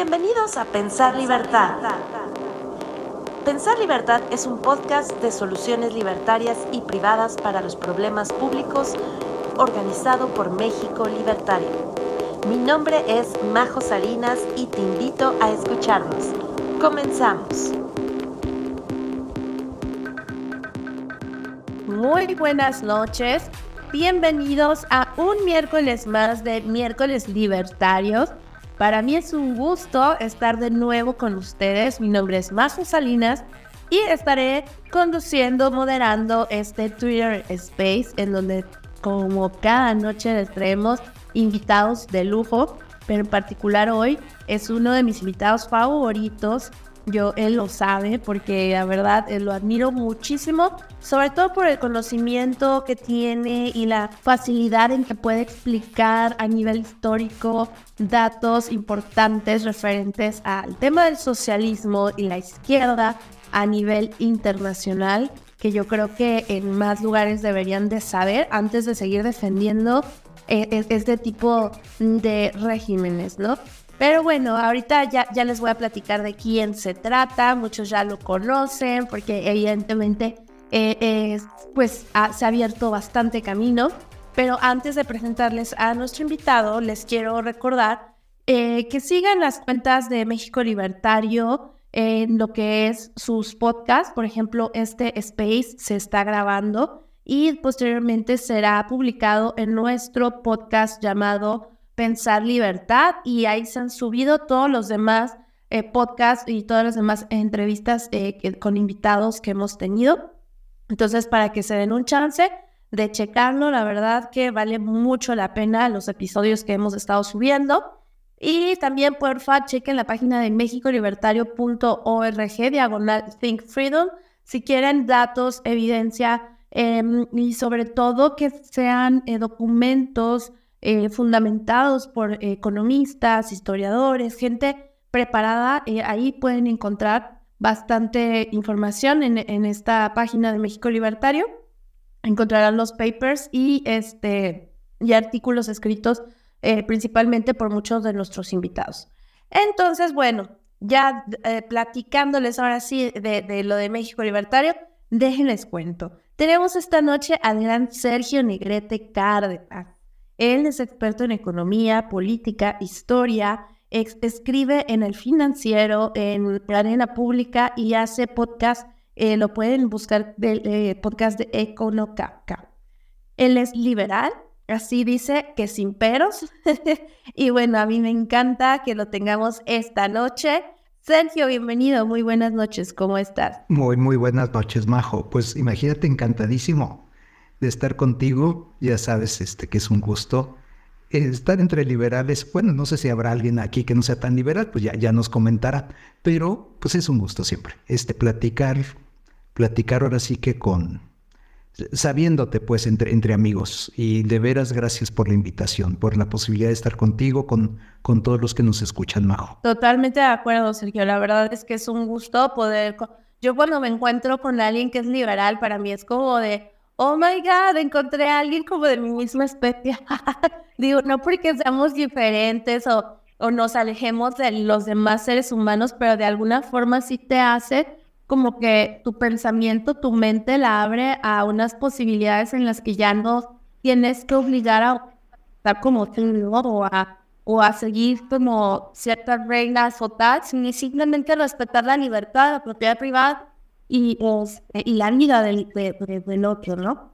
Bienvenidos a Pensar Libertad. Pensar Libertad es un podcast de soluciones libertarias y privadas para los problemas públicos organizado por México Libertario. Mi nombre es Majo Salinas y te invito a escucharnos. Comenzamos. Muy buenas noches. Bienvenidos a un miércoles más de miércoles libertarios. Para mí es un gusto estar de nuevo con ustedes. Mi nombre es Majo Salinas y estaré conduciendo, moderando este Twitter Space en donde como cada noche les traemos invitados de lujo, pero en particular hoy es uno de mis invitados favoritos yo, él lo sabe porque la verdad lo admiro muchísimo, sobre todo por el conocimiento que tiene y la facilidad en que puede explicar a nivel histórico datos importantes referentes al tema del socialismo y la izquierda a nivel internacional, que yo creo que en más lugares deberían de saber antes de seguir defendiendo eh, este tipo de regímenes, ¿no? Pero bueno, ahorita ya, ya les voy a platicar de quién se trata. Muchos ya lo conocen porque evidentemente eh, pues se ha abierto bastante camino. Pero antes de presentarles a nuestro invitado, les quiero recordar eh, que sigan las cuentas de México Libertario en lo que es sus podcasts. Por ejemplo, este Space se está grabando y posteriormente será publicado en nuestro podcast llamado Pensar Libertad y ahí se han subido todos los demás eh, podcasts y todas las demás entrevistas eh, con invitados que hemos tenido. Entonces, para que se den un chance de checarlo, la verdad que vale mucho la pena los episodios que hemos estado subiendo. Y también, porfa, chequen la página de mexicolibertario.org, diagonal Think Freedom, si quieren datos, evidencia em, y sobre todo que sean eh, documentos eh, fundamentados por economistas, historiadores, gente preparada. Eh, ahí pueden encontrar bastante información en, esta página de México Libertario. Encontrarán los papers y, este, y artículos escritos eh, principalmente por muchos de nuestros invitados. Entonces, bueno, ya platicándoles ahora sí de, de lo de México Libertario, déjenles cuento. Tenemos esta noche al gran Sergio Negrete Cárdenas. Él es experto en economía, política, historia, escribe en el financiero, en la arena pública y hace podcast. Eh, lo pueden buscar del eh, podcast de Econocaca. Él es liberal, así dice que sin peros. y bueno, a mí me encanta que lo tengamos esta noche. Sergio, bienvenido, muy buenas noches, ¿cómo estás? Muy, muy buenas noches, Majo. Pues imagínate, encantadísimo de estar contigo. Ya sabes este, que es un gusto. Estar entre liberales, bueno, no sé si habrá alguien aquí que no sea tan liberal, pues ya, ya nos comentará, pero pues es un gusto siempre, este, platicar, platicar ahora sí que con, sabiéndote pues entre, entre amigos y de veras gracias por la invitación, por la posibilidad de estar contigo, con, con todos los que nos escuchan, Majo. Totalmente de acuerdo, Sergio, la verdad es que es un gusto poder, yo cuando me encuentro con alguien que es liberal, para mí es como de, oh my God, encontré a alguien como de mi misma especie. Digo, no porque seamos diferentes o, o nos alejemos de los demás seres humanos, pero de alguna forma sí te hace como que tu pensamiento, tu mente la abre a unas posibilidades en las que ya no tienes que obligar a estar como o a, o a seguir como ciertas reglas o tal, sino simplemente respetar la libertad, la propiedad privada y, y la vida del, del otro, ¿no?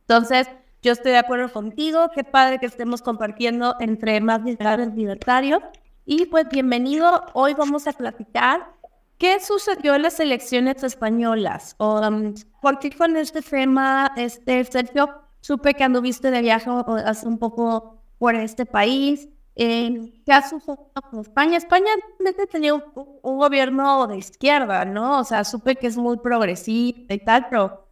Entonces, yo estoy de acuerdo contigo, qué padre que estemos compartiendo entre más liberales libertarios. Y pues bienvenido, hoy vamos a platicar qué sucedió en las elecciones españolas. Um, ¿Por qué con este tema, este, Sergio? Supe que anduviste de viaje hace un poco por este país. Eh, ¿Qué ha sucedido con España? España tenía un, un, gobierno de izquierda, ¿no? O sea, supe que es muy progresista y tal, pero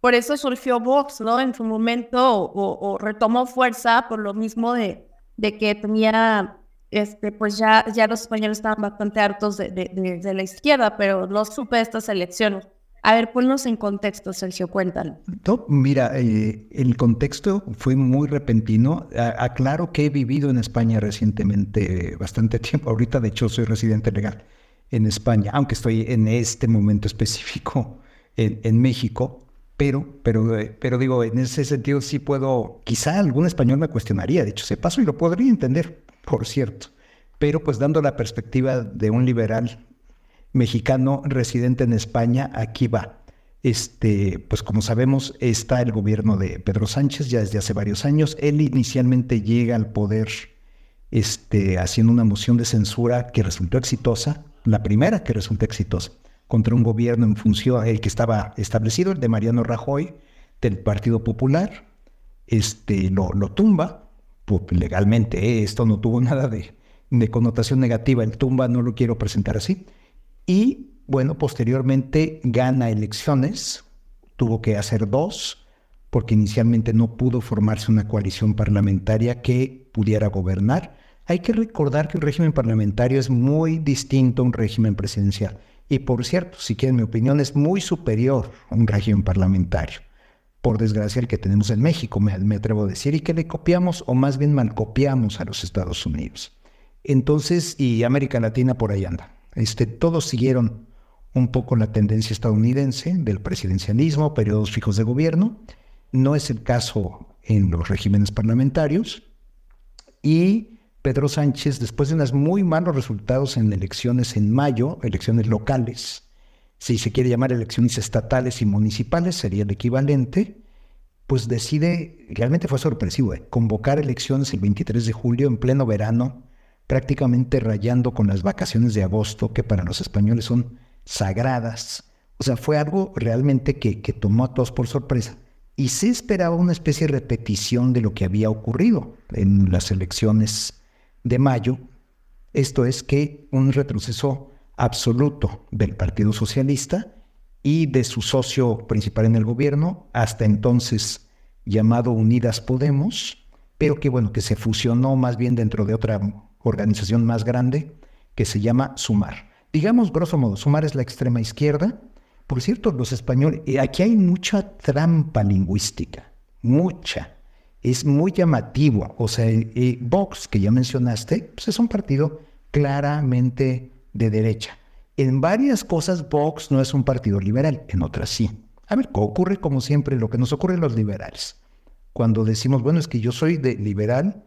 por eso surgió Vox, ¿no? En su momento, o, retomó fuerza por lo mismo de, de, que tenía, este, pues ya, ya los españoles estaban bastante hartos de, de, de, la izquierda, pero no supe estas elecciones. A ver, ponnos en contexto, Sergio, cuéntanos. mira, eh, el contexto fue muy repentino. aclaro que he vivido en España recientemente bastante tiempo. Ahorita, de hecho, soy residente legal en España, aunque estoy en este momento específico en, México. Pero, pero, eh, pero digo, en ese sentido sí puedo, quizá algún español me cuestionaría, de hecho, se paso y lo podría entender, por cierto. Pero pues dando la perspectiva de un liberal mexicano residente en España, aquí va. Este, pues como sabemos, está el gobierno de Pedro Sánchez ya desde hace varios años. Él inicialmente llega al poder este, haciendo una moción de censura que resultó exitosa, la primera que resultó exitosa, contra un gobierno en función, el que estaba establecido, el de Mariano Rajoy, del Partido Popular, este, lo, lo tumba, pues, legalmente, ¿eh? esto no tuvo nada de, de connotación negativa, el tumba no lo quiero presentar así, y bueno, posteriormente gana elecciones, tuvo que hacer dos, porque inicialmente no pudo formarse una coalición parlamentaria que pudiera gobernar. Hay que recordar que un régimen parlamentario es muy distinto a un régimen presidencial. Y por cierto, si quieren mi opinión, es muy superior a un régimen parlamentario. Por desgracia, el que tenemos en México, me, atrevo a decir, y que le copiamos, o más bien mal copiamos a los Estados Unidos. Entonces, y América Latina por ahí anda. Este, todos siguieron un poco la tendencia estadounidense del presidencialismo, periodos fijos de gobierno. No es el caso en los regímenes parlamentarios. Y Pedro Sánchez, después de unos muy malos resultados en elecciones en mayo, elecciones locales, si se quiere llamar elecciones estatales y municipales, sería el equivalente, pues decide, realmente fue sorpresivo, ¿eh? convocar elecciones el 23 de julio en pleno verano prácticamente rayando con las vacaciones de agosto, que para los españoles son sagradas. O sea, fue algo realmente que, que tomó a todos por sorpresa. Y se esperaba una especie de repetición de lo que había ocurrido en las elecciones de mayo. Esto es que un retroceso absoluto del Partido Socialista y de su socio principal en el gobierno, hasta entonces llamado Unidas Podemos, pero que bueno, que se fusionó más bien dentro de otra organización más grande que se llama Sumar. Digamos, grosso modo, Sumar es la extrema izquierda. Por cierto, los españoles, eh, aquí hay mucha trampa lingüística, mucha. Es muy llamativo. O sea, eh, Vox, que ya mencionaste, pues es un partido claramente de derecha. En varias cosas, Vox no es un partido liberal, en otras sí. A ver, ocurre como siempre lo que nos ocurre a los liberales. Cuando decimos, bueno, es que yo soy de liberal,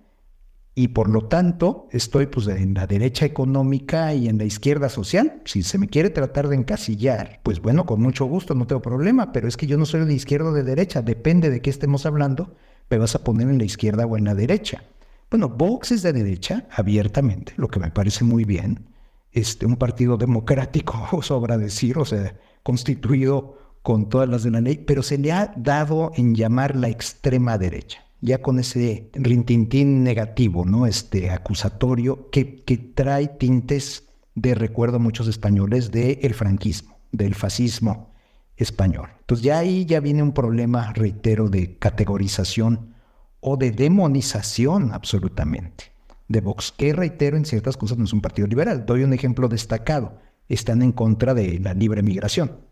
y por lo tanto estoy pues en la derecha económica y en la izquierda social. Si se me quiere tratar de encasillar, pues bueno, con mucho gusto, no tengo problema, pero es que yo no soy de izquierda o de derecha, depende de qué estemos hablando, me vas a poner en la izquierda o en la derecha. Bueno, Vox es de derecha, abiertamente, lo que me parece muy bien. Este, un partido democrático, sobra decir, o sea, constituido con todas las de la ley, pero se le ha dado en llamar la extrema derecha ya con ese rintintín negativo, ¿no? Este acusatorio que, que trae tintes de recuerdo a muchos españoles del franquismo, del fascismo español. Entonces ya ahí ya viene un problema, reitero, de categorización o de demonización absolutamente de Vox, que reitero en ciertas cosas no es un partido liberal. Doy un ejemplo destacado. Están en contra de la libre migración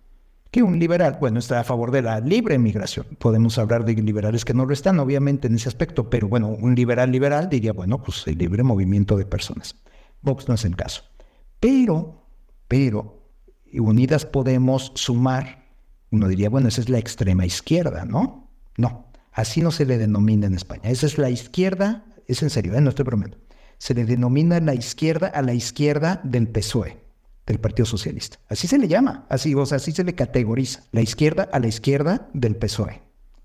que un liberal, bueno, está a favor de la libre migración. Podemos hablar de liberales que no lo están, obviamente, en ese aspecto, pero bueno, un liberal liberal diría, bueno, pues el libre movimiento de personas. Vox no es el caso. Pero, pero, unidas podemos sumar, uno diría, bueno, esa es la extrema izquierda, ¿no? No, así no se le denomina en España. Esa es la izquierda, es en serio, ¿eh? no estoy bromeando. Se le denomina la izquierda a la izquierda del PSOE del Partido Socialista. Así se le llama, así, o sea, así se le categoriza. La izquierda a la izquierda del PSOE.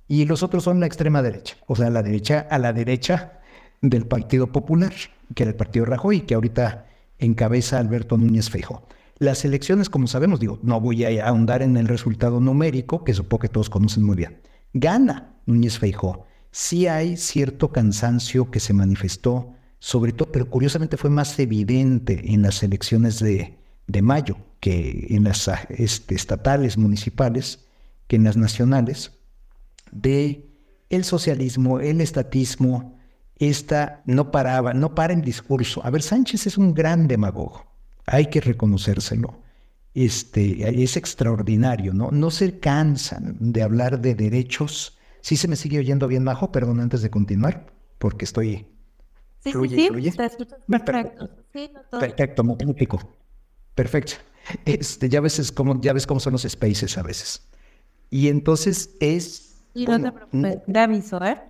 Y los otros son la extrema derecha, o sea, la derecha a la derecha del Partido Popular, que era el Partido Rajoy, que ahorita encabeza Alberto Núñez Feijo. Las elecciones, como sabemos, digo, no voy a ahondar en el resultado numérico, que supongo que todos conocen muy bien. Gana Núñez Feijo. Sí hay cierto cansancio que se manifestó, sobre todo, pero curiosamente fue más evidente en las elecciones de, de mayo, que en las este, estatales, municipales, que en las nacionales, de el socialismo, el estatismo, esta no paraba, no para el discurso. A ver, Sánchez es un gran demagogo, hay que reconocérselo. este, es extraordinario, ¿no? No se cansan de hablar de derechos. Sí se me sigue oyendo bien, Majo, perdón, antes de continuar, porque estoy... Sí, fluye, sí, fluye. Perfecto. Sí, no Perfecto, magnífico. Perfecto. Este, ya, ves cómo, ya ves cómo son los spaces a veces. Y entonces es... Y no te preocupes, aviso, ¿eh?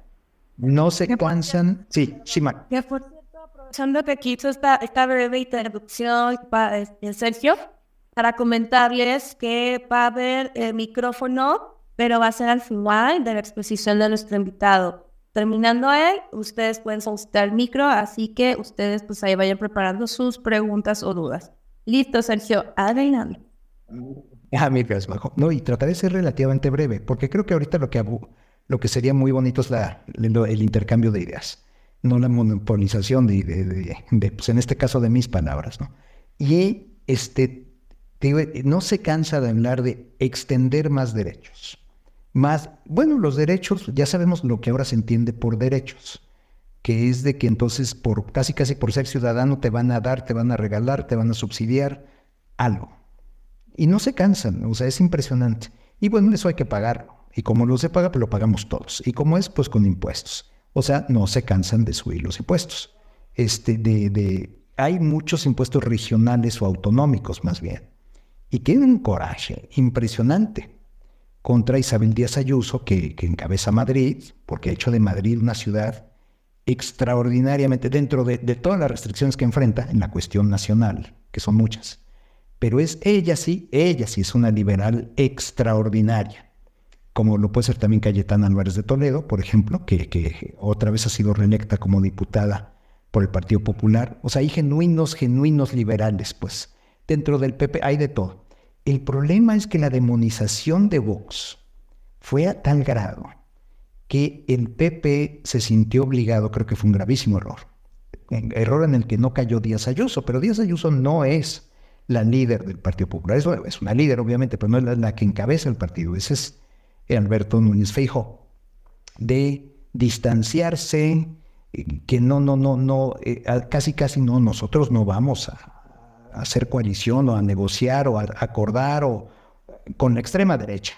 No se cansan... Sí, Shima. Que por cierto, aprovechando que aquí esta, esta breve introducción, para, este, Sergio, para comentarles que va a haber el micrófono, pero va a ser al final de la exposición de nuestro invitado. Terminando él, ustedes pueden solicitar el micro, así que ustedes pues ahí vayan preparando sus preguntas o dudas. Listo, Sergio, adelante. Ah, Bajo. No, y trataré de ser relativamente breve, porque creo que ahorita lo que, lo que sería muy bonito es la, el intercambio de ideas, no la monopolización de, de, de, pues en este caso de mis palabras, ¿no? Y este, no se cansa de hablar de extender más derechos. Más, bueno, los derechos, ya sabemos lo que ahora se entiende por derechos, que es de que entonces por casi casi por ser ciudadano te van a dar, te van a regalar, te van a subsidiar algo. Y no se cansan, o sea, es impresionante. Y bueno, eso hay que pagarlo. Y como no se paga, pues lo pagamos todos. Y como es, pues con impuestos. O sea, no se cansan de subir los impuestos. Este, de, de, hay muchos impuestos regionales o autonómicos más bien y tiene un coraje impresionante contra Isabel Díaz Ayuso, que, encabeza Madrid, porque ha hecho de Madrid una ciudad extraordinariamente dentro de, todas las restricciones que enfrenta en la cuestión nacional, que son muchas. Pero es ella sí, ella sí es una liberal extraordinaria, como lo puede ser también Cayetana Álvarez de Toledo, por ejemplo, que, que otra vez ha sido reelecta como diputada por el Partido Popular. O sea, hay genuinos, genuinos liberales, pues. Dentro del PP hay de todo. El problema es que la demonización de Vox fue a tal grado que el PP se sintió obligado, creo que fue un gravísimo error, error en el que no cayó Díaz Ayuso, pero Díaz Ayuso no es la líder del Partido Popular, es, una líder obviamente, pero no es la, que encabeza el partido, ese es Alberto Núñez Feijo, de distanciarse, eh, que no, no, no, no, eh, casi, casi no, nosotros no vamos a, hacer coalición o a negociar o a acordar o con la extrema derecha.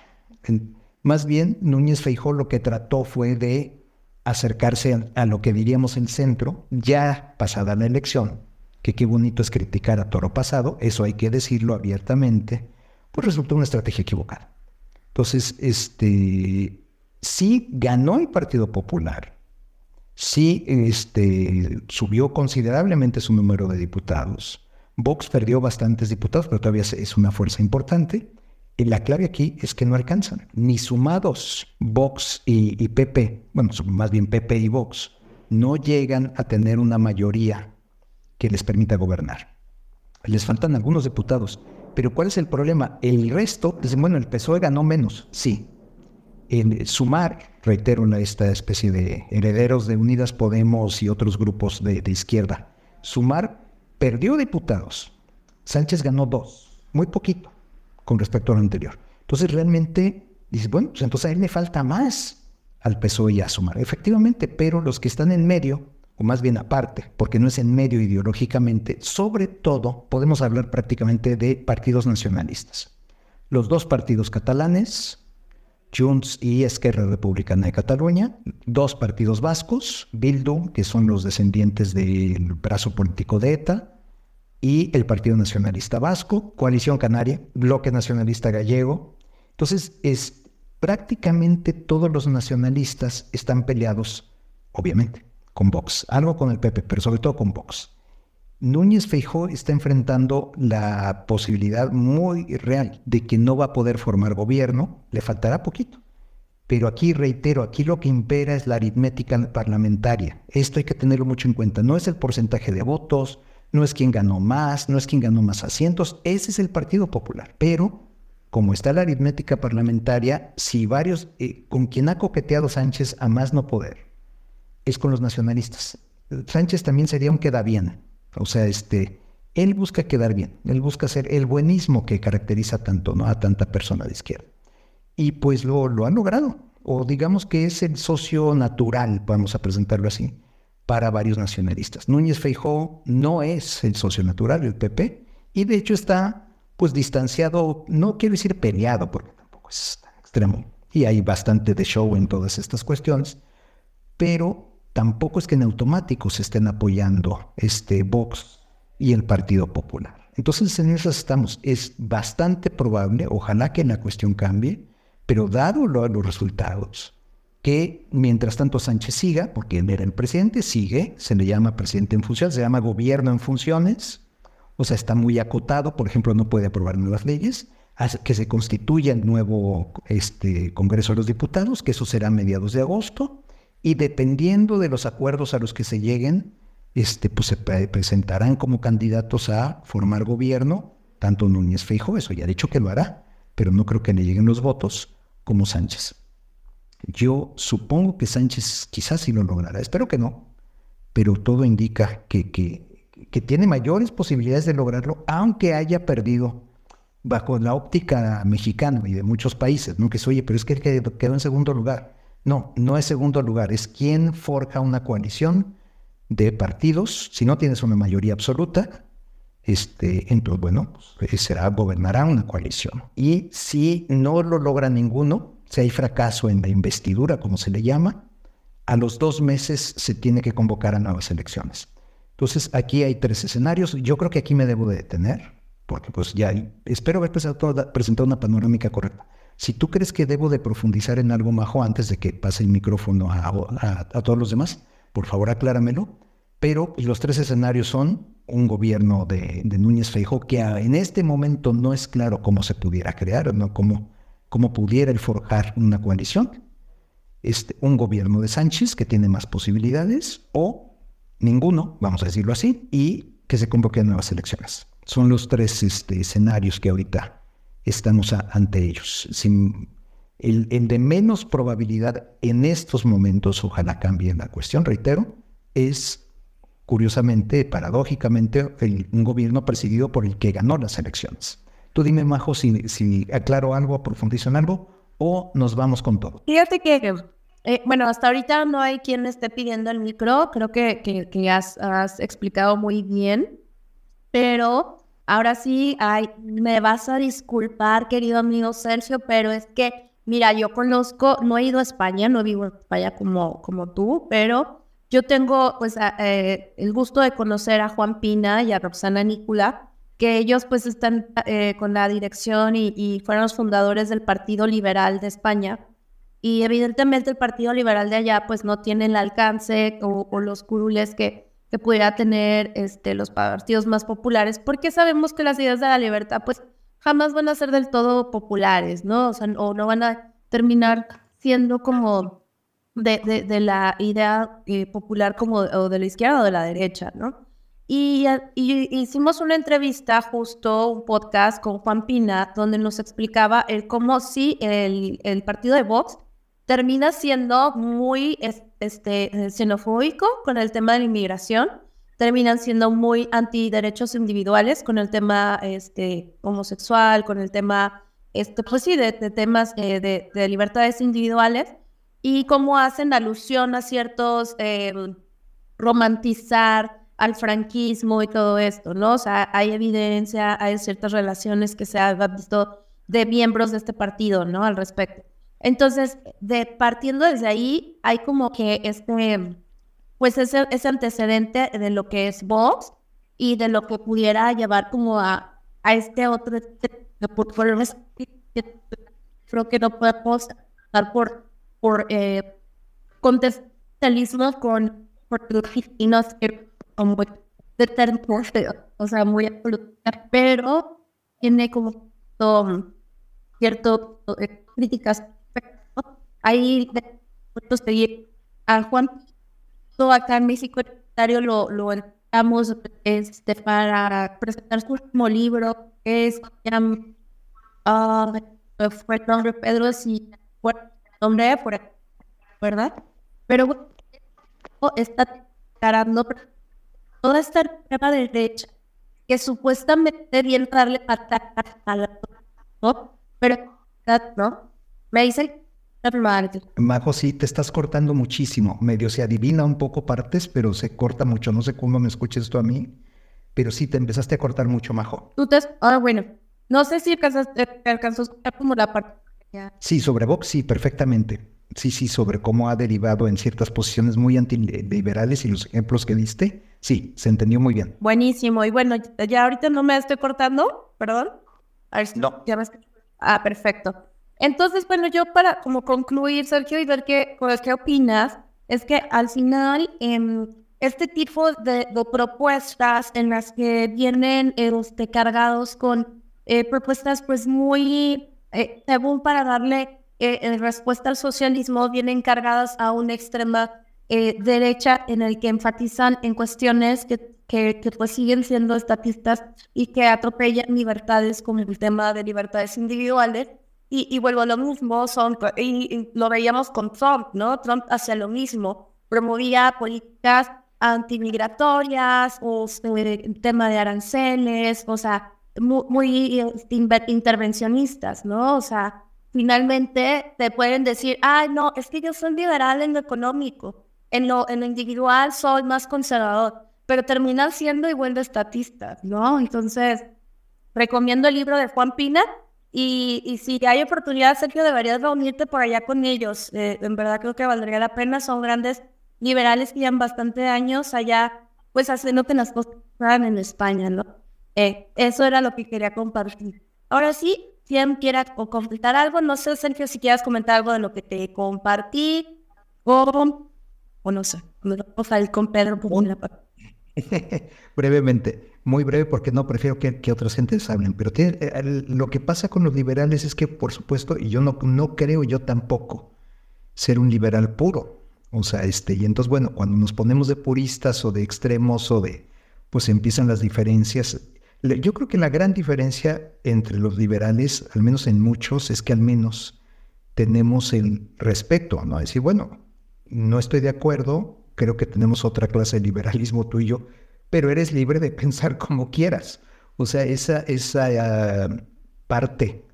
Más bien, Núñez Feijó lo que trató fue de acercarse a, lo que diríamos el centro, ya pasada la elección, que qué bonito es criticar a toro pasado, eso hay que decirlo abiertamente, pues resultó una estrategia equivocada. Entonces, este, sí ganó el Partido Popular, sí este, subió considerablemente su número de diputados, Vox perdió bastantes diputados, pero todavía es una fuerza importante. Y la clave aquí es que no alcanzan, ni sumados Vox y, PP, bueno, más bien PP y Vox, no llegan a tener una mayoría que les permita gobernar. Les faltan algunos diputados, pero ¿cuál es el problema? El resto, dicen, bueno, el PSOE ganó menos, sí. Sumar, reitero, esta especie de herederos de Unidas Podemos y otros grupos de, de izquierda, sumar perdió diputados. Sánchez ganó dos, muy poquito con respecto a lo anterior. Entonces realmente dice, bueno, pues entonces a él le falta más al PSOE y a Sumar. Efectivamente, pero los que están en medio, o más bien aparte, porque no es en medio ideológicamente, sobre todo podemos hablar prácticamente de partidos nacionalistas. Los dos partidos catalanes, Junts y Esquerra Republicana de Cataluña, dos partidos vascos, Bildu, que son los descendientes del brazo político de ETA, y el Partido Nacionalista Vasco, Coalición Canaria, Bloque Nacionalista Gallego. Entonces, es, prácticamente todos los nacionalistas están peleados, obviamente, con Vox, algo con el PP, pero sobre todo con Vox. Núñez Feijó está enfrentando la posibilidad muy real de que no va a poder formar gobierno, le faltará poquito. Pero aquí reitero, aquí lo que impera es la aritmética parlamentaria. Esto hay que tenerlo mucho en cuenta. No es el porcentaje de votos, no es quien ganó más, no es quien ganó más asientos, ese es el Partido Popular. Pero, como está la aritmética parlamentaria, si varios, eh, con quien ha coqueteado Sánchez a más no poder, es con los nacionalistas. Sánchez también sería un queda bien. O sea, este, él busca quedar bien, él busca ser el buenismo que caracteriza tanto a tanta persona de izquierda. Y pues lo, lo han logrado, o digamos que es el socio natural, vamos a presentarlo así, para varios nacionalistas. Núñez Feijó no es el socio natural del PP y de hecho está pues distanciado, no quiero decir peleado, porque tampoco es tan extremo, y hay bastante de show en todas estas cuestiones, pero tampoco es que en automático se estén apoyando este Vox y el Partido Popular. Entonces en esas estamos. Es bastante probable, ojalá que la cuestión cambie, pero dado los resultados, que mientras tanto Sánchez siga, porque él era el presidente, sigue, se le llama presidente en funciones, se llama gobierno en funciones, o sea, está muy acotado, por ejemplo, no puede aprobar nuevas leyes, que se constituya el nuevo este, Congreso de los Diputados, que eso será a mediados de agosto, y dependiendo de los acuerdos a los que se lleguen, este, pues se presentarán como candidatos a formar gobierno, tanto Núñez Feijo, eso ya ha dicho que lo hará, pero no creo que le lleguen los votos, como Sánchez. Yo supongo que Sánchez quizás sí lo logrará, espero que no, pero todo indica que, que tiene mayores posibilidades de lograrlo, aunque haya perdido bajo la óptica mexicana y de muchos países, ¿no? Que es, oye, pero es que quedó en segundo lugar. No, no es segundo lugar, es quien forja una coalición de partidos. Si no tienes una mayoría absoluta, este, entonces, bueno, pues, será, gobernará una coalición. Y si no lo logra ninguno, si hay fracaso en la investidura, como se le llama, a los dos meses se tiene que convocar a nuevas elecciones. Entonces, aquí hay tres escenarios. Yo creo que aquí me debo de detener, porque pues ya espero haber presentado, una panorámica correcta. Si tú crees que debo de profundizar en algo, Majo, antes de que pase el micrófono a, todos los demás, por favor acláramelo. Pero pues, los tres escenarios son un gobierno de, Núñez Feijóo que en este momento no es claro cómo se pudiera crear, ¿no? cómo, cómo pudiera el forjar una coalición. Este, un gobierno de Sánchez que tiene más posibilidades o ninguno, vamos a decirlo así, y que se convoquen nuevas elecciones. Son los tres este, escenarios que ahorita estamos ante ellos. Sin, el, de menos probabilidad en estos momentos, ojalá cambie la cuestión, reitero, es curiosamente, paradójicamente, un gobierno presidido por el que ganó las elecciones. Tú dime, Majo, si, si aclaro algo, profundizo en algo, o nos vamos con todo. Fíjate que eh, bueno, hasta ahorita no hay quien esté pidiendo el micro, creo que, que, has, explicado muy bien, pero ahora sí, ay, me vas a disculpar, querido amigo Sergio, pero es que, mira, yo conozco, no he ido a España, no vivo en España como, como tú, pero yo tengo pues eh, el gusto de conocer a Juan Pina y a Roxana Nícula, que ellos pues están eh, con la dirección y, fueron los fundadores del Partido Liberal de España y evidentemente el Partido Liberal de allá pues no tiene el alcance o, los curules que, que pudiera tener este, los partidos más populares, porque sabemos que las ideas de la libertad pues jamás van a ser del todo populares, ¿no? O no van a terminar siendo como de, de, la idea eh, popular como o de la izquierda o de la derecha, ¿no? Y, y, hicimos una entrevista, justo un podcast con Juan Pina, donde nos explicaba el cómo sí el, el partido de Vox termina siendo muy este, xenofóbico con el tema de la inmigración, terminan siendo muy antiderechos individuales con el tema este, homosexual, con el tema, este, pues sí, de, temas eh, de, libertades individuales, y cómo hacen alusión a ciertos em, romantizar al franquismo y todo esto, ¿no? O sea, hay evidencia, hay ciertas relaciones que se han visto de miembros de este partido, ¿no? Al respecto. Entonces, de, partiendo desde ahí, hay como que este, pues ese, ese antecedente de lo que es Vox y de lo que pudiera llevar como a, a este otro, por, creo que no podemos dar por, por eh, contextualismo con argentinos como de o sea, muy absoluta, pero tiene como cierto eh, críticas Ahí nosotros seguir a Juan todo acá en México lo, lo estamos este, para presentar su último libro, que es uh, fue el nombre Pedro, si fue el nombre, ¿verdad? Pero está declarando toda esta de derecha que supuestamente viene a darle patada a la ¿no? Pero, ¿no? Me dice Majo, sí, te estás cortando muchísimo. Medio se adivina un poco partes, pero se corta mucho. No sé cómo me escuches tú a mí, pero sí te empezaste a cortar mucho, Majo. Tú te... Ah, bueno. No sé si alcanzó, alcanzó a escuchar como la parte. Sí, sobre Vox, sí, perfectamente. Sí, sí, sobre cómo ha derivado en ciertas posiciones muy antiliberales y los ejemplos que diste. Sí, se entendió muy bien. Buenísimo. Y bueno, ya ahorita no me estoy cortando, perdón. A ver si no. Ya me Ah, perfecto. Entonces, bueno, yo para como concluir, Sergio, y ver qué, pues, qué opinas, es que al final eh, este tipo de, propuestas en las que vienen este, cargados con eh, propuestas pues muy, eh, según para darle eh, respuesta al socialismo, vienen cargadas a una extrema derecha en el que enfatizan en cuestiones que, que, que, pues siguen siendo estatistas y que atropellan libertades como el tema de libertades individuales. Y, y vuelvo a lo mismo, son, y lo veíamos con Trump, ¿no? Trump hacía lo mismo, promovía políticas antimigratorias o el tema de aranceles, o sea, muy, intervencionistas, ¿no? O sea, finalmente te pueden decir, ay, no, es que yo soy liberal en lo económico, en lo, en lo individual soy más conservador, pero terminan siendo igual de estatistas, ¿no? Entonces, recomiendo el libro de Juan Pina y, y si hay oportunidad, Sergio, deberías reunirte por allá con ellos. Eh, en verdad creo que valdría la pena, son grandes liberales que llevan bastante años allá, pues haciendo que las cosas en España, ¿no? Eh, eso era lo que quería compartir. Ahora sí, quien quiera completar algo, no sé, Sergio, si quieras comentar algo de lo que te compartí, o, o no sé, o salir con Pedro la Brevemente, muy breve porque no prefiero que, que otras gentes hablen, pero eh, lo que pasa con los liberales es que, por supuesto, y yo no, no creo yo tampoco ser un liberal puro, o sea, este, y entonces, bueno, cuando nos ponemos de puristas o de extremos o de, pues empiezan las diferencias. Yo creo que la gran diferencia entre los liberales, al menos en muchos, es que al menos tenemos el respeto, ¿no? Decir, bueno, no estoy de acuerdo, creo que tenemos otra clase de liberalismo tú y yo, pero eres libre de pensar como quieras. O sea, esa, esa ah, parte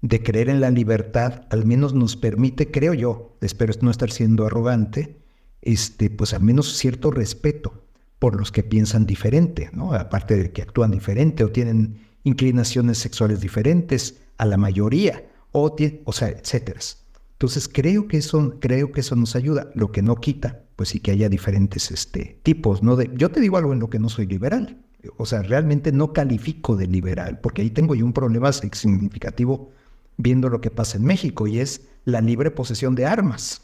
de creer en la libertad, al menos nos permite, creo yo, espero no estar siendo arrogante, este, pues al menos cierto respeto por los que piensan diferente, ¿no? Aparte de que actúan diferente o tienen inclinaciones sexuales diferentes a la mayoría, o, o sea, etcétera. Entonces creo que eso, creo que eso nos ayuda, lo que no quita, pues sí que haya diferentes este, tipos, ¿no? De, yo te digo algo en lo que no soy liberal, o sea, realmente no califico de liberal, porque ahí tengo yo un problema significativo viendo lo que pasa en México y es la libre posesión de armas.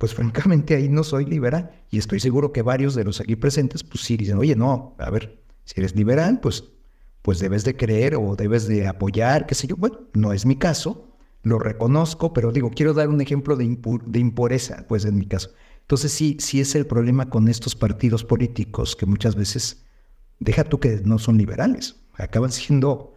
Pues francamente ahí no soy liberal y estoy seguro que varios de los aquí presentes pues sí dicen, oye, no, a ver, si eres liberal, pues, pues debes de creer o debes de apoyar, qué sé yo. Bueno, no es mi caso, lo reconozco, pero digo, quiero dar un ejemplo de, impureza, pues en mi caso. Entonces sí, sí es el problema con estos partidos políticos que muchas veces, deja tú que no son liberales, acaban siendo,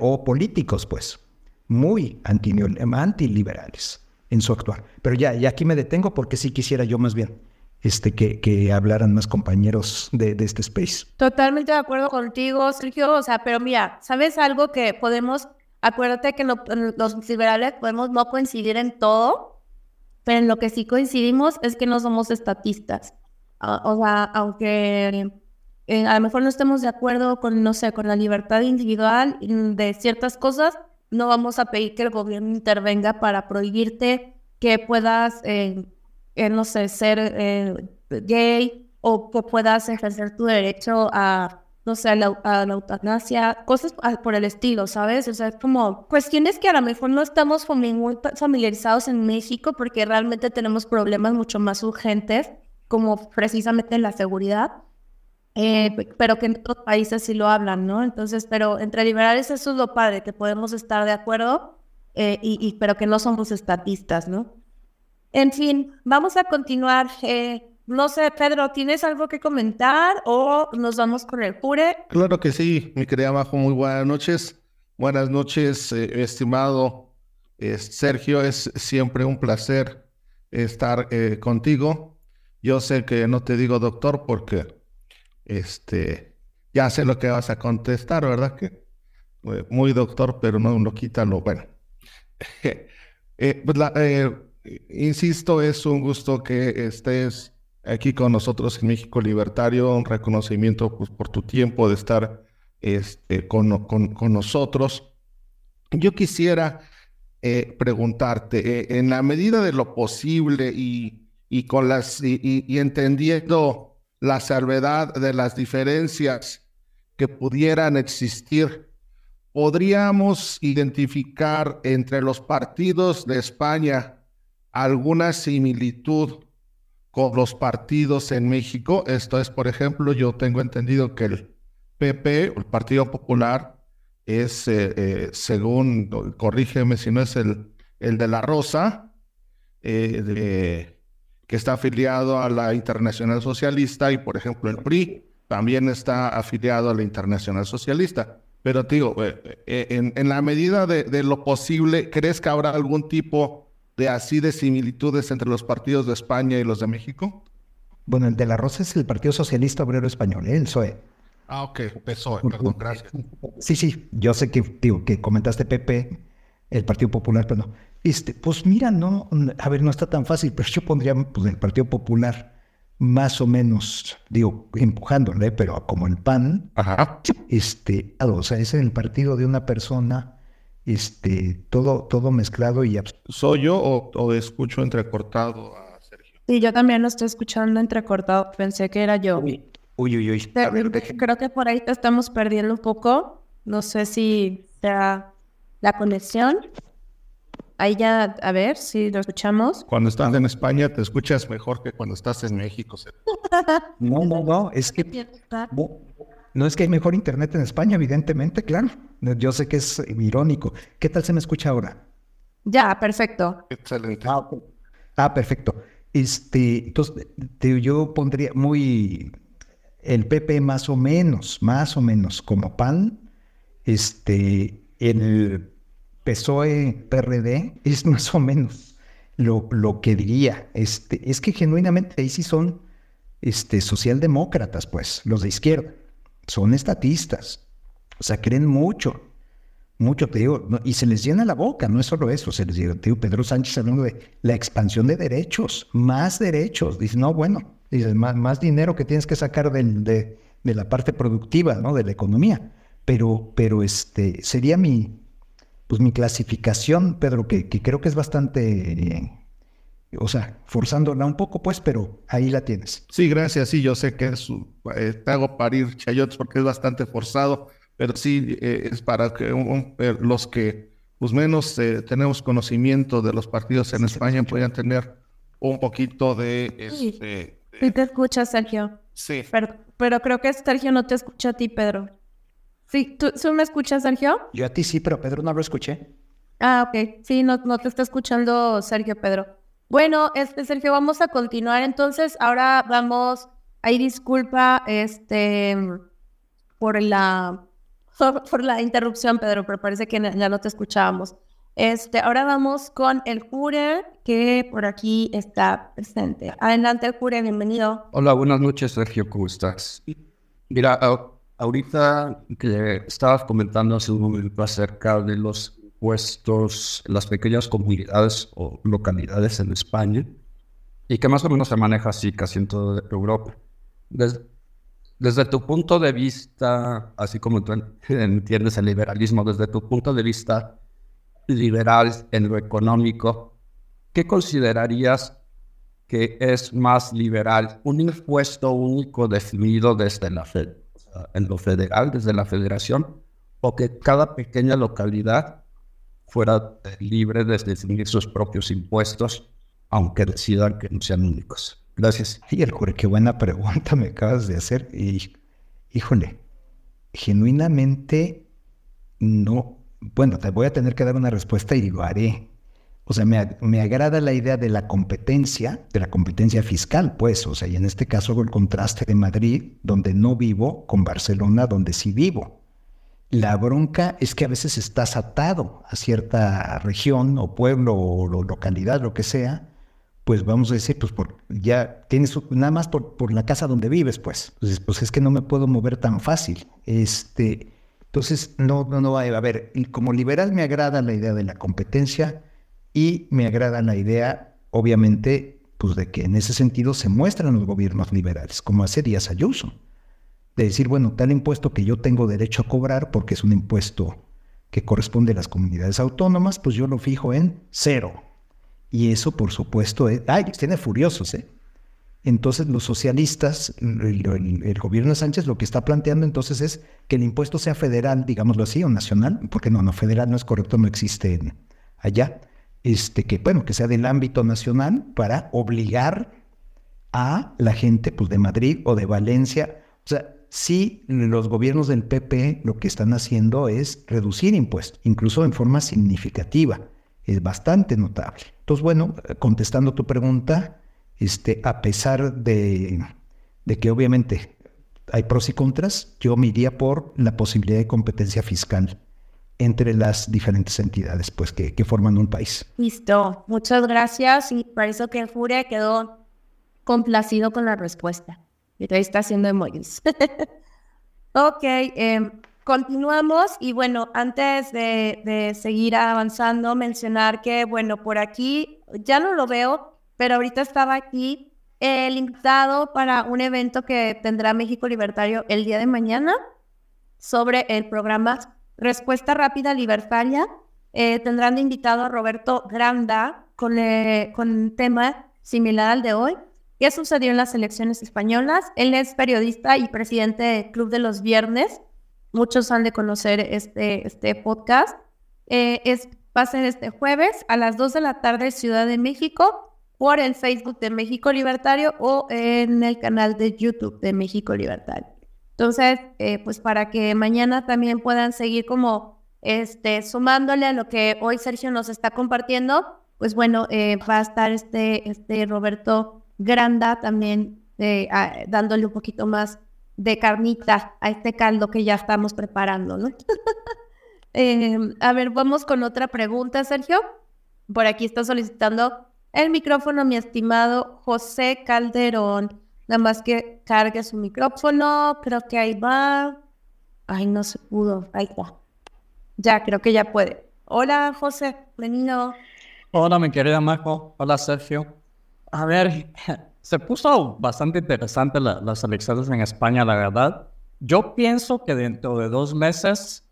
o políticos, pues, muy antiliberales en su actuar. Pero ya, ya aquí me detengo porque sí quisiera yo más bien este, que, que hablaran más compañeros de, de, este space. Totalmente de acuerdo contigo, Sergio. O sea, pero mira, ¿sabes algo que podemos, acuérdate que los liberales podemos no coincidir en todo, pero en lo que sí coincidimos es que no somos estatistas. O sea, aunque eh, a lo mejor no estemos de acuerdo con, no sé, con la libertad individual de ciertas cosas, no vamos a pedir que el gobierno intervenga para prohibirte que puedas, eh, eh, no sé, ser eh, gay o que puedas ejercer tu derecho a, no sé, a la, eutanasia, cosas por el estilo, ¿sabes? O sea, es como cuestiones que a lo mejor no estamos familiarizados en México porque realmente tenemos problemas mucho más urgentes, como precisamente la seguridad eh, pero que en otros países sí lo hablan, ¿no? Entonces, pero entre liberales eso es lo padre, que podemos estar de acuerdo, eh, y, pero que no somos estatistas, ¿no? En fin, vamos a continuar. Eh, no sé, Pedro, ¿tienes algo que comentar o nos vamos con el cure? Claro que sí, mi querida Majo, muy buenas noches. Buenas noches, estimado Sergio, es siempre un placer estar contigo. Yo sé que no te digo doctor porque este, ya sé lo que vas a contestar, ¿verdad? Que eh, muy doctor, pero no lo quita lo bueno. Eh, pues eh, insisto, es un gusto que estés aquí con nosotros en México Libertario, un reconocimiento pues, por tu tiempo de estar este, con, con, nosotros. Yo quisiera preguntarte, en la medida de lo posible y, y con las, y, entendiendo la salvedad de las diferencias que pudieran existir, ¿podríamos identificar entre los partidos de España alguna similitud con los partidos en México? Esto es, por ejemplo, yo tengo entendido que el PP, el Partido Popular, es, eh, eh, según, corrígeme si no es el, el de la Rosa, eh, que está afiliado a la Internacional Socialista y, por ejemplo, el PRI también está afiliado a la Internacional Socialista. Pero, digo, en, en, la medida de, de, lo posible, ¿crees que habrá algún tipo de así de similitudes entre los partidos de España y los de México? Bueno, el de la Rosa es el Partido Socialista Obrero Español, el PSOE. Ah, ok, PSOE, perdón, gracias. Sí, sí, yo sé que, que comentaste PP, el Partido Popular, pero no. Este, pues mira, no, a ver, no está tan fácil, pero yo pondría pues, el Partido Popular más o menos, digo, empujándole, pero como el PAN, Ajá. este, o sea, es el partido de una persona, este, todo, todo mezclado y ¿Soy yo o, o escucho entrecortado a Sergio? Sí, yo también lo estoy escuchando entrecortado, pensé que era yo. Uy, uy, uy. Creo que por ahí te estamos perdiendo un poco. No sé si sea la conexión. Ahí ya, a ver si lo escuchamos. Cuando estás en España te escuchas mejor que cuando estás en México. no, no, no, es que no, es que hay mejor internet en España, evidentemente, claro. Yo sé que es irónico. ¿Qué tal se me escucha ahora? Ya, perfecto. Excelente. Ah, ah perfecto. Este, entonces, yo pondría muy el PP más o menos, más o menos como PAN, este, el PSOE PRD es más o menos lo, lo que diría. Este, es que genuinamente ahí sí son este, socialdemócratas, pues, los de izquierda. Son estatistas. O sea, creen mucho, mucho, te digo, y se les llena la boca, no es solo eso, se les digo, te digo, Pedro Sánchez hablando de la expansión de derechos, más derechos. Dice, no, bueno, dices, más, más dinero que tienes que sacar de, la parte productiva, ¿no? De la economía. Pero, pero este, sería mi, pues mi clasificación, Pedro, que, creo que es bastante, o sea, forzándola un poco, pues, pero ahí la tienes. Sí, gracias. Sí, yo sé que es, eh, te hago parir chayotes porque es bastante forzado, pero sí eh, es para que eh, los que, pues menos tenemos conocimiento de los partidos en España puedan tener un poquito de, este, Sí te escuchas, Sergio. Sí. Pero, creo que Sergio no te escucha a ti, Pedro. Sí, ¿tú, me escuchas, Sergio? Yo a ti sí, pero Pedro no lo escuché. Ah, ok. Sí, no, no te está escuchando Sergio, Pedro. Bueno, este, Sergio, vamos a continuar. Entonces, ahora vamos... Ahí disculpa, este, por la, por la interrupción, Pedro, pero parece que ya no te escuchábamos. Este, ahora vamos con el Jure, que por aquí está presente. Adelante, el Jure, bienvenido. Hola, buenas noches, Sergio, ¿cómo estás? Mira, ahorita que estabas comentando hace un momento acerca de los puestos las pequeñas comunidades o localidades en España, y que más o menos se maneja así casi en toda Europa. Desde, desde tu punto de vista, así como tú entiendes el liberalismo, desde tu punto de vista, liberal en lo económico, ¿qué considerarías que es más liberal? ¿Un impuesto único definido desde la Fed, en lo federal, desde la federación, o que cada pequeña localidad fuera libre de definir sus propios impuestos, aunque decidan que no sean únicos? Gracias. El qué buena pregunta me acabas de hacer. Y, híjole, genuinamente no bueno, te voy a tener que dar una respuesta y lo haré. O sea, me, me, agrada la idea de la competencia, de la competencia fiscal, pues, o sea, y en este caso el contraste de Madrid, donde no vivo, con Barcelona, donde sí vivo. La bronca es que a veces estás atado a cierta región o pueblo o, localidad, lo que sea, pues vamos a decir, pues por, ya tienes nada más por, por la casa donde vives, pues. Entonces, pues es que no me puedo mover tan fácil. Este, entonces, no, no, no a ver, como liberal me agrada la idea de la competencia y me agrada la idea, obviamente, pues de que en ese sentido se muestran los gobiernos liberales, como hace Díaz Ayuso. de decir, bueno, tal impuesto que yo tengo derecho a cobrar porque es un impuesto que corresponde a las comunidades autónomas, pues yo lo fijo en cero. Y eso, por supuesto, es, ay, tiene furiosos, ¿eh? Entonces los socialistas, el, gobierno de Sánchez lo que está planteando entonces es que el impuesto sea federal, digámoslo así, o nacional, porque no, no, federal no es correcto, no existe allá, este, que bueno, que sea del ámbito nacional para obligar a la gente pues, de Madrid o de Valencia. O sea, sí, los gobiernos del PP lo que están haciendo es reducir impuestos, incluso en forma significativa, es bastante notable. Entonces, bueno, contestando tu pregunta, este, a pesar de, que obviamente hay pros y contras, yo me iría por la posibilidad de competencia fiscal entre las diferentes entidades pues, que, forman un país. Listo, muchas gracias y por eso que Furia quedó complacido con la respuesta. Ahí está haciendo emojis. ok, em, continuamos y bueno, antes de, de seguir avanzando, mencionar que bueno, por aquí ya no lo veo, pero ahorita estaba aquí el invitado para un evento que tendrá México Libertario el día de mañana sobre el programa Respuesta Rápida Libertaria. Eh, tendrán de invitado a Roberto Granda con, eh, con un tema similar al de hoy. ¿Qué sucedió en las elecciones españolas? Él es periodista y presidente del Club de los Viernes. Muchos han de conocer este, este podcast. Eh, es, va a ser este jueves a las 2 de la tarde, Ciudad de México por el Facebook de México Libertario o en el canal de YouTube de México Libertario. Entonces, eh, pues para que mañana también puedan seguir como este, sumándole a lo que hoy Sergio nos está compartiendo, pues bueno, eh, va a estar este, este Roberto Granda también eh, dándole un poquito más de carnita a este caldo que ya estamos preparando, ¿no? a ver, vamos con otra pregunta, Sergio. Por aquí está solicitando el micrófono, mi estimado José Calderón. Nada más que cargue su micrófono. Creo que ahí va. Ay, no se pudo. Ahí está. Ya, creo que ya puede. Hola, José. Bienvenido. Hola, mi querida Marco. Hola, Sergio. A ver, se puso bastante interesante las elecciones en España, la verdad. Yo pienso que dentro de dos meses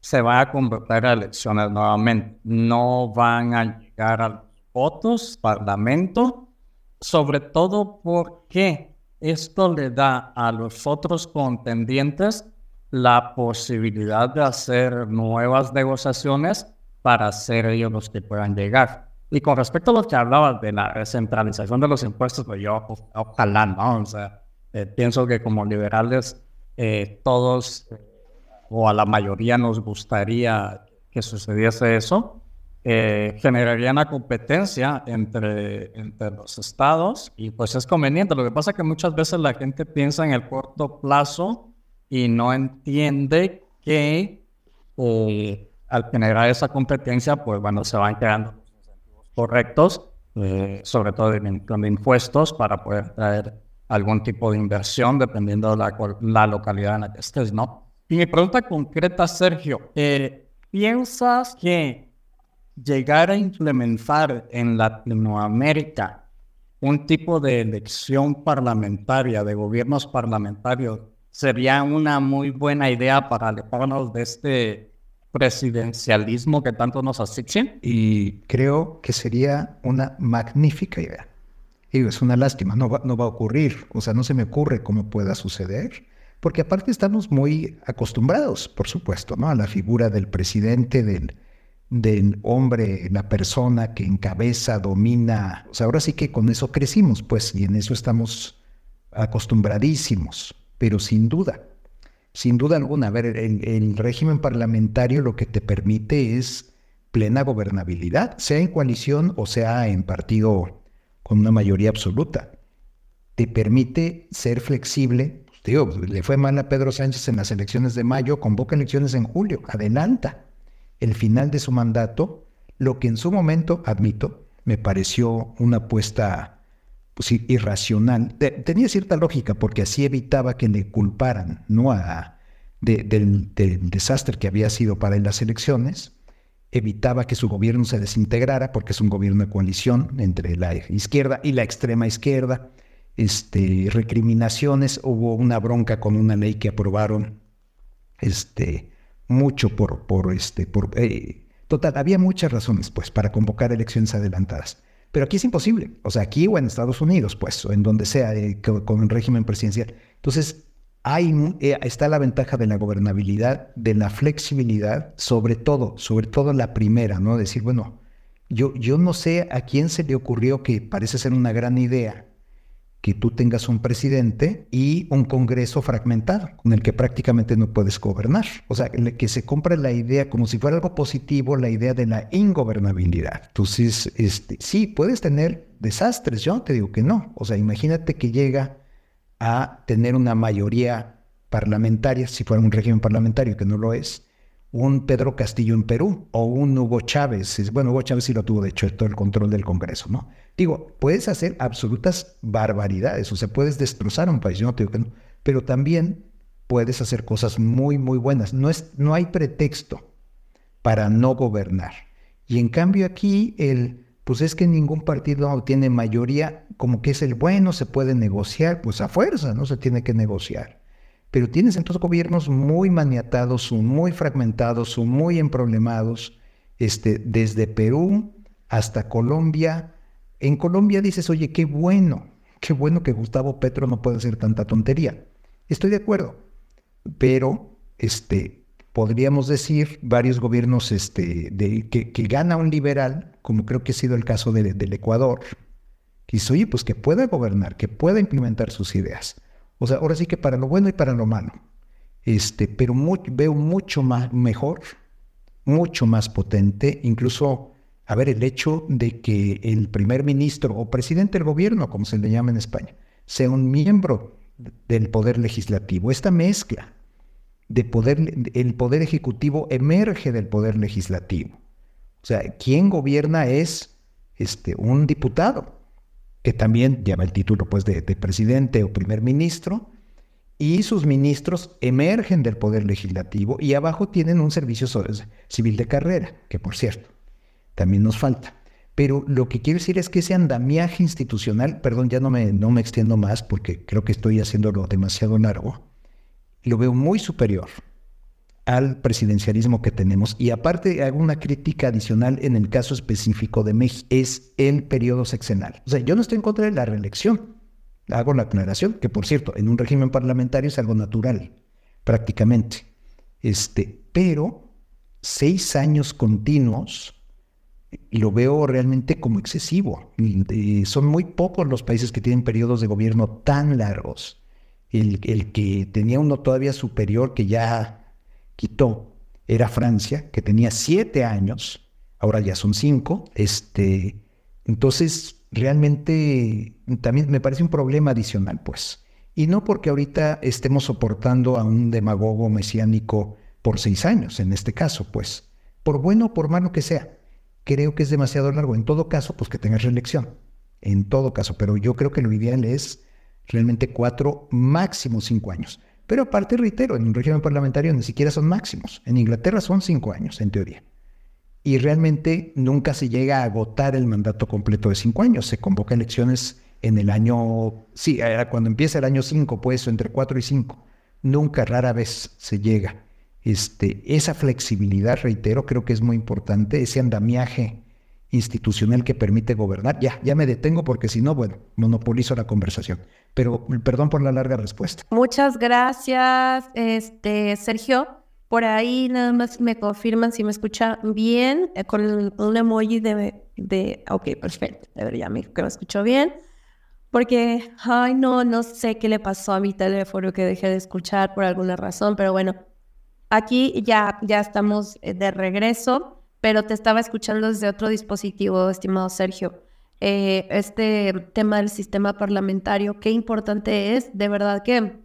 se va a convertir a elecciones nuevamente. No van a llegar al votos, parlamento, sobre todo porque esto le da a los otros contendientes la posibilidad de hacer nuevas negociaciones para ser ellos los que puedan llegar. Y con respecto a lo que hablabas de la recentralización de los impuestos, pues yo ojalá no, o sea, eh, pienso que como liberales eh, todos o a la mayoría nos gustaría que sucediese eso, eh, generaría una competencia entre, entre los estados y pues es conveniente. Lo que pasa es que muchas veces la gente piensa en el corto plazo y no entiende que eh, al generar esa competencia, pues bueno, se van creando los incentivos correctos, eh, sobre todo de, impuestos, para poder traer algún tipo de inversión dependiendo de la, la localidad en la que estés, ¿no? Y mi pregunta concreta, Sergio, ¿piensas que llegar a implementar en Latinoamérica un tipo de elección parlamentaria, de gobiernos parlamentarios, sería una muy buena idea para alejarnos de este presidencialismo que tanto nos asfixian. Y creo que sería una magnífica idea. Y es una lástima, no va, no va a ocurrir, o sea, no se me ocurre cómo pueda suceder, porque aparte estamos muy acostumbrados, por supuesto, ¿no? A la figura del presidente, del, del hombre, la persona que encabeza, domina. O sea, ahora sí que con eso crecimos, pues, y en eso estamos acostumbradísimos, pero sin duda, sin duda alguna, a ver, el, el régimen parlamentario lo que te permite es plena gobernabilidad, sea en coalición o sea en partido con una mayoría absoluta. Te permite ser flexible. Digo, le fue mal a Pedro Sánchez en las elecciones de mayo, convoca elecciones en julio, adelanta el final de su mandato, lo que en su momento, admito, me pareció una apuesta pues, irracional. tenía cierta lógica porque así evitaba que le culparan ¿no? a, del, desastre que había sido para él las elecciones, evitaba que su gobierno se desintegrara porque es un gobierno de coalición entre la izquierda y la extrema izquierda. este, recriminaciones, hubo una bronca con una ley que aprobaron este, mucho por, por, este, por, eh, total, había muchas razones, pues, para convocar elecciones adelantadas. Pero aquí es imposible, o sea, aquí o en Estados Unidos, pues, o en donde sea, eh, con, el régimen presidencial. Entonces, hay, eh, está la ventaja de la gobernabilidad, de la flexibilidad, sobre todo, sobre todo la primera, ¿no? Decir, bueno, yo, yo no sé a quién se le ocurrió que parece ser una gran idea que tú tengas un presidente y un Congreso fragmentado, con el que prácticamente no puedes gobernar. O sea, que se compra la idea como si fuera algo positivo, la idea de la ingobernabilidad. Entonces, este, sí, puedes tener desastres, yo te digo que no. O sea, imagínate que llega a tener una mayoría parlamentaria, si fuera un régimen parlamentario, que no lo es, un Pedro Castillo en Perú o un Hugo Chávez. Bueno, Hugo Chávez sí lo tuvo, de hecho, todo el control del Congreso, ¿no? Digo, puedes hacer absolutas barbaridades, o sea, puedes destrozar un país, yo no te digo que no, pero también puedes hacer cosas muy, muy buenas. No, es, no hay pretexto para no gobernar. Y en cambio aquí, el, pues es que ningún partido tiene mayoría, como que es el bueno, se puede negociar, pues a fuerza, ¿no? Se tiene que negociar pero tienes entonces gobiernos muy maniatados, muy fragmentados, muy emproblemados, este, desde Perú hasta Colombia. En Colombia dices, oye, qué bueno, qué bueno que Gustavo Petro no puede hacer tanta tontería. Estoy de acuerdo, pero este, podríamos decir varios gobiernos este, que, gana un liberal, como creo que ha sido el caso del Ecuador, que dice, oye, pues que pueda gobernar, que pueda implementar sus ideas. O sea, ahora sí que para lo bueno y para lo malo. Este, pero veo mucho más mejor, mucho más potente, incluso, a ver, el hecho de que el primer ministro o presidente del gobierno, como se le llama en España, sea un miembro del poder legislativo. Esta mezcla de poder, el poder ejecutivo emerge del poder legislativo. O sea, quien gobierna es este, un diputado que también lleva el título pues, de, presidente o primer ministro, y sus ministros emergen del poder legislativo y abajo tienen un servicio civil de carrera, que por cierto, también nos falta. Pero lo que quiero decir es que ese andamiaje institucional, perdón, ya no me, no me extiendo más porque creo que estoy haciéndolo demasiado largo, lo veo muy superior al presidencialismo que tenemos. Y aparte hago una crítica adicional en el caso específico de México, es el periodo sexenal. O sea, yo no estoy en contra de la reelección. Hago la aclaración, que por cierto, en un régimen parlamentario es algo natural, prácticamente. Este, pero seis años continuos lo veo realmente como excesivo. son muy pocos los países que tienen periodos de gobierno tan largos. El, el que tenía uno todavía superior, que ya quitó era Francia, que tenía siete años, ahora ya son cinco. Este, entonces, realmente también me parece un problema adicional, pues. Y no porque ahorita estemos soportando a un demagogo mesiánico por seis años, en este caso, pues. Por bueno o por malo que sea, creo que es demasiado largo. En todo caso, pues que tengas reelección. En todo caso, pero yo creo que lo ideal es realmente cuatro, máximo cinco años. Pero aparte, reitero, en un régimen parlamentario ni siquiera son máximos. En Inglaterra son cinco años, en teoría. Y realmente nunca se llega a agotar el mandato completo de cinco años. Se convoca elecciones en el año, sí, eh, cuando empieza el año cinco, pues, entre cuatro y cinco. Nunca, rara vez se llega. Este, esa flexibilidad, reitero, creo que es muy importante, ese andamiaje institucional que permite gobernar. Ya, ya me detengo porque si no, bueno, monopolizo la conversación. Pero perdón por la larga respuesta. Muchas gracias, este Sergio. Por ahí nada más me confirman si me escucha bien eh, con un emoji de, de ok, perfecto. A ver, ya me que me escuchó bien. Porque, ay, no, no sé qué le pasó a mi teléfono que dejé de escuchar por alguna razón, pero bueno, aquí ya, ya estamos eh, de regreso pero te estaba escuchando desde otro dispositivo, estimado Sergio. Eh, este tema del sistema parlamentario, qué importante es, de verdad que,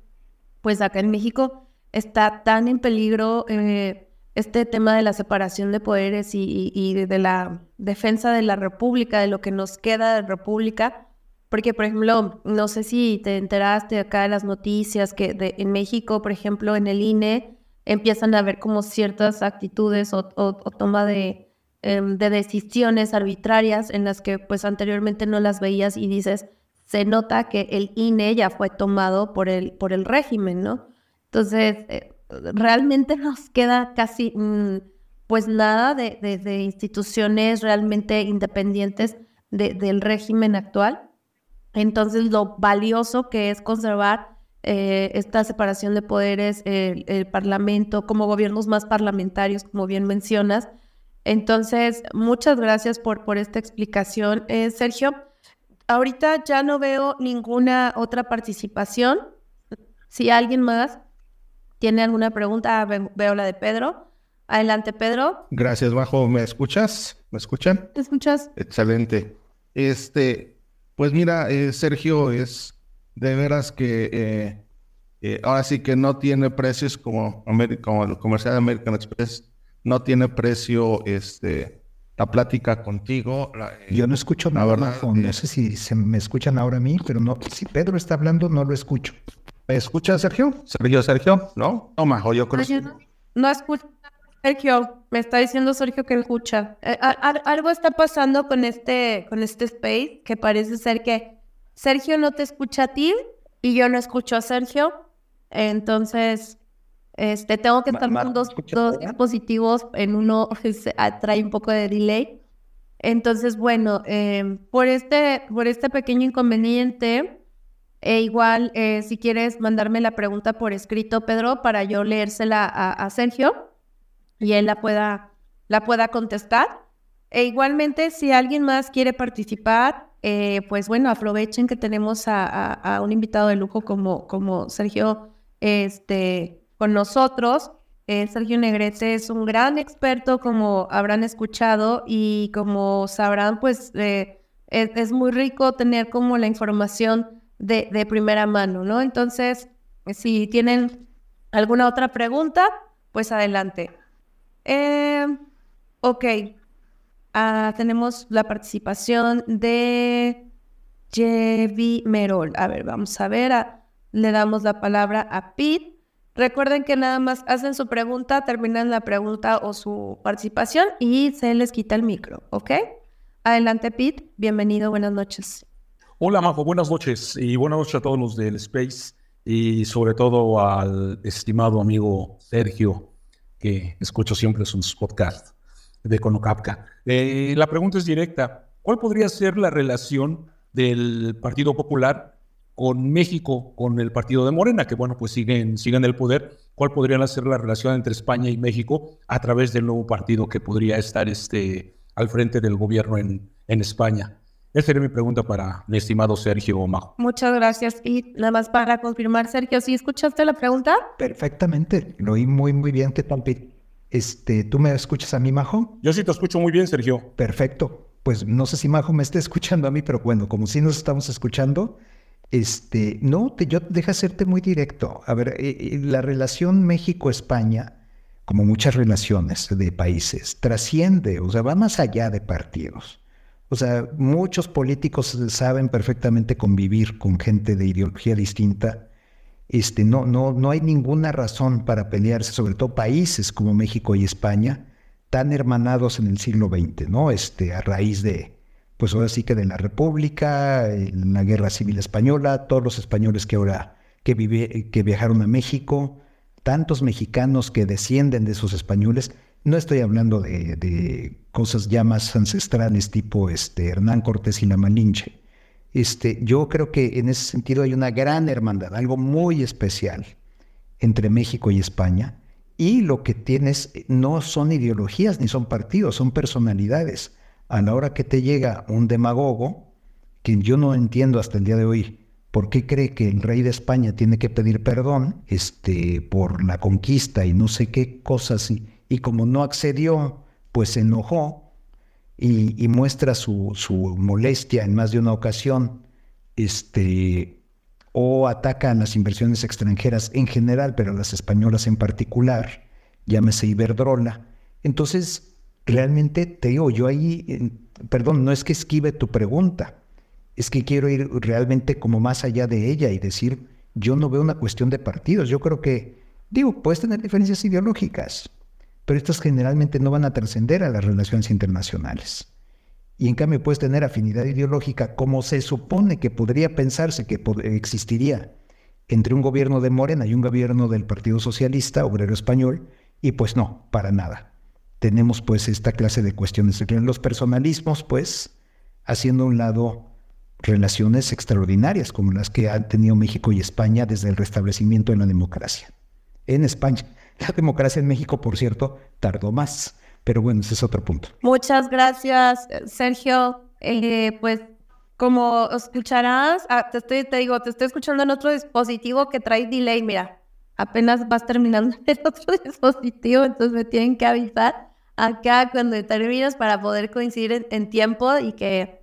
pues acá en México está tan en peligro eh, este tema de la separación de poderes y, de la defensa de la república, de lo que nos queda de república, porque, por ejemplo, no sé si te enteraste acá de las noticias que en México, por ejemplo, en el INE, empiezan a ver como ciertas actitudes o, toma de, em, de, decisiones arbitrarias en las que pues anteriormente no las veías y dices, se nota que el INE ya fue tomado por el, por el régimen, ¿no? Entonces, eh, realmente nos queda casi, mm, pues nada de, instituciones realmente independientes del régimen actual. Entonces, lo valioso que es conservar eh, esta separación de poderes, el, Parlamento, como gobiernos más parlamentarios, como bien mencionas. Entonces, muchas gracias por, por esta explicación, eh, Sergio. Ahorita ya no veo ninguna otra participación. Si alguien más tiene alguna pregunta, veo la de Pedro. Adelante, Pedro. Gracias, Bajo. ¿Me escuchas? ¿Me escuchan? ¿Te escuchas? Excelente. Este, pues mira, eh, Sergio, es de veras que eh, eh, ahora sí que no tiene precios como, como el comercial de American Express, no tiene precio este, la plática contigo. Eh, Yo no escucho nada, verdad, no sé si se me escuchan ahora a mí, pero no, si Pedro está hablando, no lo escucho. ¿Me escucha Sergio? Sergio, Sergio, ¿no? No, Majo, yo creo que... No, no escucho. Sergio, me está diciendo Sergio que escucha. algo está pasando con este, con este space que parece ser que Sergio no te escucha a ti y yo no escucho a Sergio. Entonces, este, tengo que estar con dos, dispositivos. En uno trae un poco de delay. Entonces, bueno, em, por, este, por este pequeño inconveniente, e igual, eh, si quieres mandarme la pregunta por escrito, Pedro, para yo leérsela a, a Sergio y él la pueda, la pueda contestar. E igualmente, si alguien más quiere participar, eh, pues bueno, aprovechen que tenemos a, un invitado de lujo como, como Sergio este, con nosotros. Eh, Sergio Negrete es un gran experto, como habrán escuchado, y como sabrán, pues eh, es, muy rico tener como la información de, de primera mano, ¿no? Entonces, si tienen alguna otra pregunta, pues adelante. ok, Ah, tenemos la participación de Jevi Merol. A ver, vamos a ver. Le damos la palabra a Pete. Recuerden que nada más hacen su pregunta, terminan la pregunta o su participación y se les quita el micro, ¿ok? Adelante, Pete. Bienvenido, buenas noches. Hola, Majo, buenas noches y buenas noches a todos los del Space y sobre todo al estimado amigo Sergio, que escucho siempre sus podcasts de Conocapca. Eh, la pregunta es directa. ¿Cuál podría ser la relación del Partido Popular con México, con el partido de Morena, que bueno, pues siguen, siguen el poder? ¿Cuál podría ser la relación entre España y México a través del nuevo partido que podría estar este, al frente del gobierno en, en España? Esa sería mi pregunta para mi estimado Sergio Majo. Muchas gracias. Y nada más para confirmar, Sergio, ¿sí escuchaste la pregunta? Perfectamente. Lo oí muy, muy bien. ¿Qué tal, este, ¿Tú me escuchas a mí, Majo? Yo sí te escucho muy bien, Sergio. Perfecto. Pues no sé si Majo me está escuchando a mí, pero bueno, como sí nos estamos escuchando, este, no, te, yo deja serte muy directo. A ver, eh, eh, la relación México-España, como muchas relaciones de países, trasciende, o sea, va más allá de partidos. O sea, muchos políticos saben perfectamente convivir con gente de ideología distinta este, no, no, no hay ninguna razón para pelearse, sobre todo países como México y España, tan hermanados en el siglo XX, ¿no? Este, a raíz de, pues ahora sí que de la República, en la Guerra Civil Española, todos los españoles que ahora que, vive, que viajaron a México, tantos mexicanos que descienden de esos españoles. No estoy hablando de, de cosas ya más ancestrales tipo este, Hernán Cortés y la Malinche, este, yo creo que en ese sentido hay una gran hermandad, algo muy especial entre México y España. Y lo que tienes no son ideologías ni son partidos, son personalidades. A la hora que te llega un demagogo, que yo no entiendo hasta el día de hoy por qué cree que el rey de España tiene que pedir perdón este, por la conquista y no sé qué cosas, y, y como no accedió, pues se enojó y, muestra su, molestia en más de una ocasión, este, o ataca a las inversiones extranjeras en general, pero a las españolas en particular, llámese Iberdrola. Entonces, realmente te digo, yo ahí, perdón, no es que esquive tu pregunta, es que quiero ir realmente como más allá de ella y decir, yo no veo una cuestión de partidos, yo creo que, digo, puedes tener diferencias ideológicas, pero estas generalmente no van a trascender a las relaciones internacionales. y en cambio puedes tener afinidad ideológica como se supone que podría pensarse que existiría entre un gobierno de Morena y un gobierno del Partido Socialista Obrero Español, y pues no, para nada. Tenemos pues esta clase de cuestiones. Los personalismos, pues, haciendo a un lado relaciones extraordinarias como las que han tenido México y España desde el restablecimiento de la democracia. En España, la democracia en México, por cierto, tardó más, pero bueno, ese es otro punto. Muchas gracias, Sergio. Eh, pues como escucharás, ah, te, estoy, te digo, te estoy escuchando en otro dispositivo que trae delay, mira, apenas vas terminando el otro dispositivo, entonces me tienen que avisar acá cuando terminas para poder coincidir en tiempo y que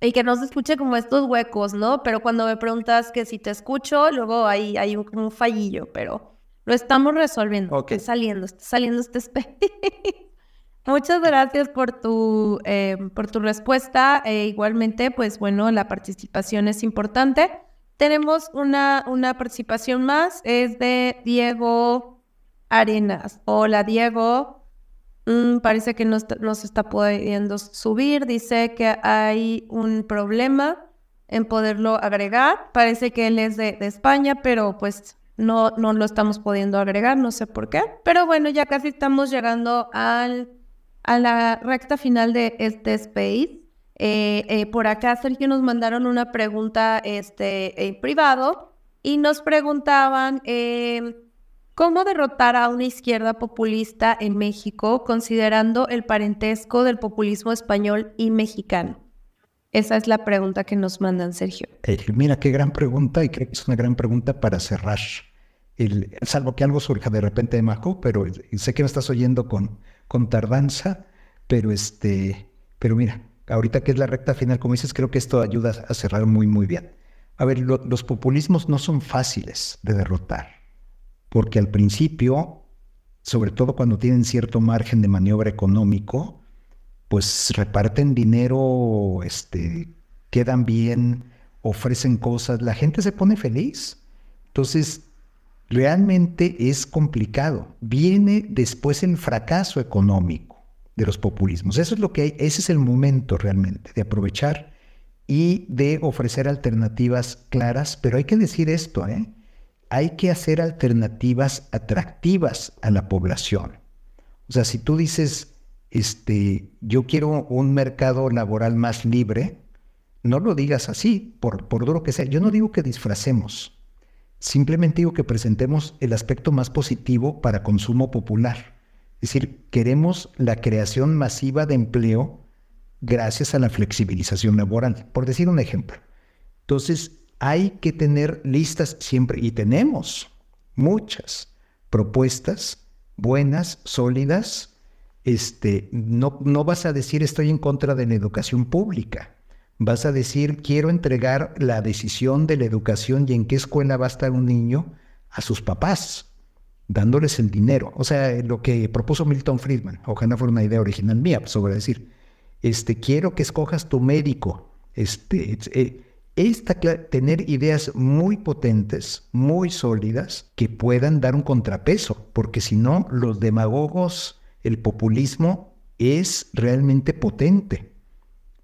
y que no se escuche como estos huecos, ¿no? Pero cuando me preguntas que si te escucho, luego hay, hay un, fallillo, pero lo estamos resolviendo. Está saliendo, está saliendo este space. Muchas gracias por tu, eh, por tu respuesta. E igualmente, pues bueno, la participación es importante. Tenemos una, una participación más, es de Diego Arenas. Hola, Diego. Mm, parece que no, se está pudiendo subir. Dice que hay un problema en poderlo agregar. Parece que él es de, España, pero pues no, no lo estamos pudiendo agregar, no sé por qué. Pero bueno, ya casi estamos llegando al, a la recta final de este space. Eh, eh, por acá, Sergio, nos mandaron una pregunta este, en privado y nos preguntaban eh, ¿Cómo derrotar a una izquierda populista en México considerando el parentesco del populismo español y mexicano? Esa es la pregunta que nos mandan, Sergio. Eh, mira, qué gran pregunta y creo que es una gran pregunta para cerrar. Salvo que algo surja de repente de Majo, pero sé que me estás oyendo con, con tardanza, pero este, pero mira, ahorita que es la recta final, como dices, creo que esto ayuda a cerrar muy, muy bien. A ver, los populismos no son fáciles de derrotar porque al principio, sobre todo cuando tienen cierto margen de maniobra económico, pues reparten dinero, este, quedan bien, ofrecen cosas, la gente se pone feliz. Entonces, realmente es complicado. Viene después el fracaso económico de los populismos. Eso es lo que hay, ese es el momento realmente de aprovechar y de ofrecer alternativas claras, pero hay que decir esto, ¿eh? hay que hacer alternativas atractivas a la población. O sea, si tú dices, este, yo quiero un mercado laboral más libre, no lo digas así, por, por duro que sea. Yo no digo que disfracemos, simplemente digo que presentemos el aspecto más positivo para consumo popular. Es decir, queremos la creación masiva de empleo gracias a la flexibilización laboral, por decir un ejemplo. Entonces, hay que tener listas siempre, y tenemos muchas propuestas buenas, sólidas. Este, no, no vas a decir estoy en contra de la educación pública. Vas a decir quiero entregar la decisión de la educación y en qué escuela va a estar un niño a sus papás, dándoles el dinero. O sea, lo que propuso Milton Friedman, ojalá fuera una idea original mía, sobre decir, este, quiero que escojas tu médico, este, eh, es tener ideas muy potentes, muy sólidas, que puedan dar un contrapeso, porque si no, los demagogos, el populismo es realmente potente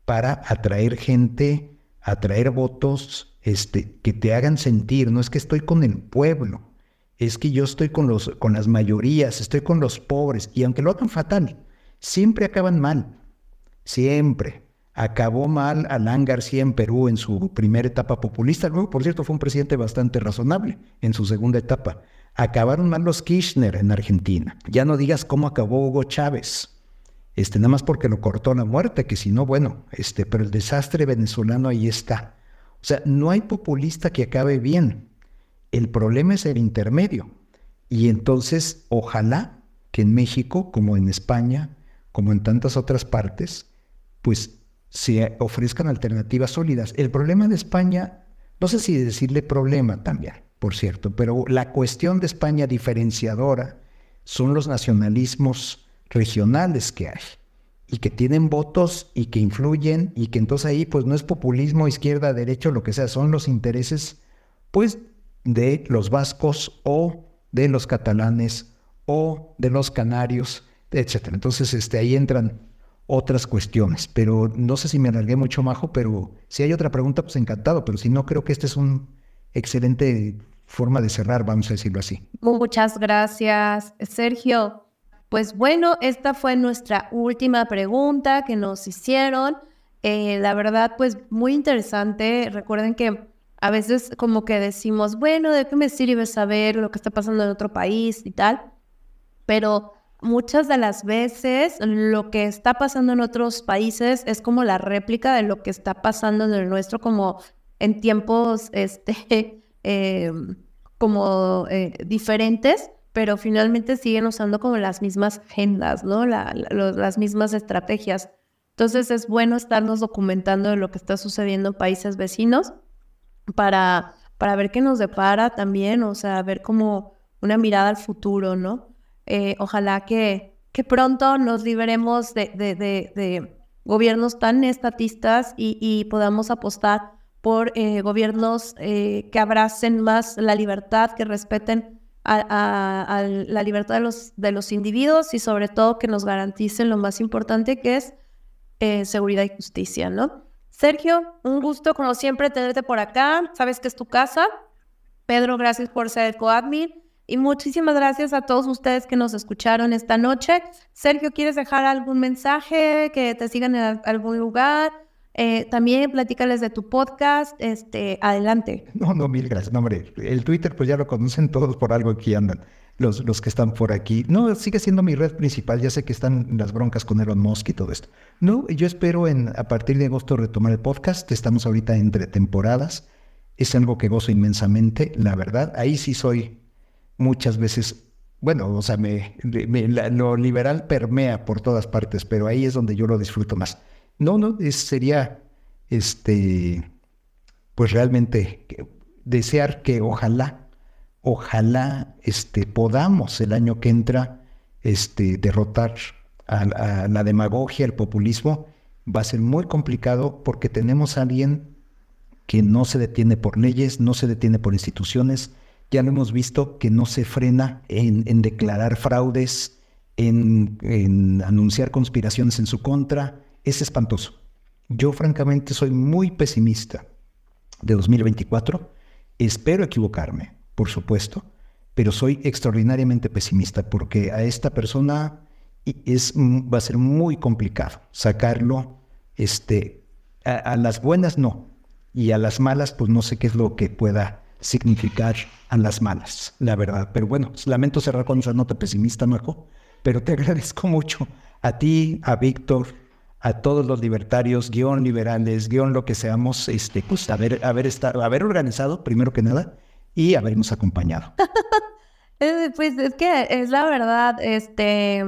para atraer gente, atraer votos, este, que te hagan sentir, no es que estoy con el pueblo, es que yo estoy con, los, con las mayorías, estoy con los pobres, y aunque lo hagan fatal, siempre acaban mal, siempre. Acabó mal Alán García en Perú en su primera etapa populista. Luego, por cierto, fue un presidente bastante razonable en su segunda etapa. Acabaron mal los Kirchner en Argentina. Ya no digas cómo acabó Hugo Chávez. Este, nada más porque lo cortó la muerte, que si no, bueno, este, pero el desastre venezolano ahí está. O sea, no hay populista que acabe bien. El problema es el intermedio. Y entonces, ojalá que en México, como en España, como en tantas otras partes, pues se ofrezcan alternativas sólidas. El problema de España, no sé si decirle problema también, por cierto, pero la cuestión de España diferenciadora son los nacionalismos regionales que hay y que tienen votos y que influyen y que entonces ahí pues no es populismo izquierda, derecha, lo que sea, son los intereses pues de los vascos o de los catalanes o de los canarios, etcétera. Entonces este, ahí entran otras cuestiones. Pero no sé si me alargué mucho, Majo, pero si hay otra pregunta, pues encantado. Pero si no, creo que esta es una excelente forma de cerrar, vamos a decirlo así. Muchas gracias, Sergio. Pues bueno, esta fue nuestra última pregunta que nos hicieron. Eh, la verdad, pues muy interesante. Recuerden que a veces como que decimos, bueno, ¿de qué me sirve saber lo que está pasando en otro país y tal? Pero muchas de las veces lo que está pasando en otros países es como la réplica de lo que está pasando en el nuestro, como en tiempos este, em, como eh, diferentes, pero finalmente siguen usando como las mismas agendas, ¿no? las mismas estrategias. Entonces es bueno estarnos documentando de lo que está sucediendo en países vecinos para, para ver qué nos depara también, o sea, ver como una mirada al futuro, ¿no? Eh, ojalá que, que pronto nos liberemos de, de, de, gobiernos tan estatistas y, podamos apostar por eh, gobiernos eh, que abracen más la libertad, que respeten a, la libertad de los, de los individuos y sobre todo que nos garanticen lo más importante que es seguridad y justicia, ¿no? Sergio, un gusto como siempre tenerte por acá, sabes que es tu casa. Pedro, gracias por ser el coadmin. Y muchísimas gracias a todos ustedes que nos escucharon esta noche. Sergio, ¿quieres dejar algún mensaje? Que te sigan en algún lugar. Eh, también platícales de tu podcast. Este, adelante. No, no, mil gracias. No, hombre, el Twitter pues ya lo conocen todos por algo aquí andan. Los, los que están por aquí. No, sigue siendo mi red principal. Ya sé que están las broncas con Elon Musk y todo esto. No, yo espero en, a partir de agosto retomar el podcast. Estamos ahorita entre temporadas. Es algo que gozo inmensamente, la verdad. Ahí sí soy muchas veces, bueno, o sea, me, lo liberal permea por todas partes, pero ahí es donde yo lo disfruto más. No, no, sería, este, pues realmente desear que ojalá, ojalá, este, podamos el año que entra, este, derrotar a, a la demagogia, el populismo. Va a ser muy complicado porque tenemos a alguien que no se detiene por leyes, no se detiene por instituciones, ya lo hemos visto que no se frena en, declarar fraudes, en, anunciar conspiraciones en su contra. Es espantoso. Yo francamente soy muy pesimista de 2024. Espero equivocarme, por supuesto, pero soy extraordinariamente pesimista porque a esta persona es, va a ser muy complicado sacarlo. Este, a, a las buenas no, y a las malas pues no sé qué es lo que pueda significar a las malas, la verdad. Pero bueno, lamento cerrar con esa nota pesimista, Marco, pero te agradezco mucho a ti, a Víctor, a todos los libertarios, guion liberales, guion lo que seamos, este, pues haber, haber, estado, haber organizado, primero que nada, y habernos acompañado. Eh, pues es que es la verdad, este,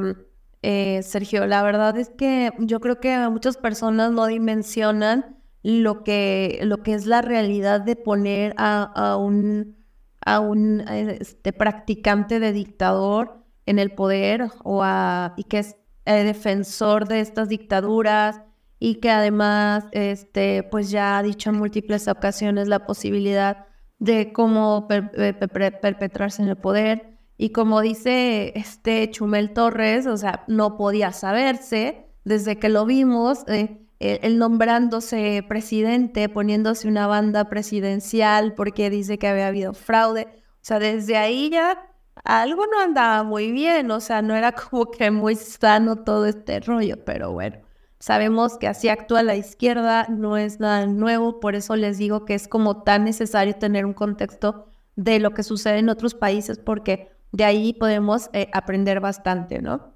eh, Sergio, la verdad es que yo creo que muchas personas no dimensionan lo que, lo que es la realidad de poner a, un, a un este, practicante de dictador en el poder o a, y que es el defensor de estas dictaduras y que además este, pues ya ha dicho en múltiples ocasiones la posibilidad de cómo perpetrarse en el poder. Y como dice este Chumel Torres, o sea, no podía saberse desde que lo vimos. Eh, él nombrándose presidente, poniéndose una banda presidencial porque dice que había habido fraude. O sea, desde ahí ya algo no andaba muy bien, o sea, no era como que muy sano todo este rollo, pero bueno, sabemos que así actúa la izquierda, no es nada nuevo, por eso les digo que es como tan necesario tener un contexto de lo que sucede en otros países, porque de ahí podemos eh, aprender bastante, ¿no?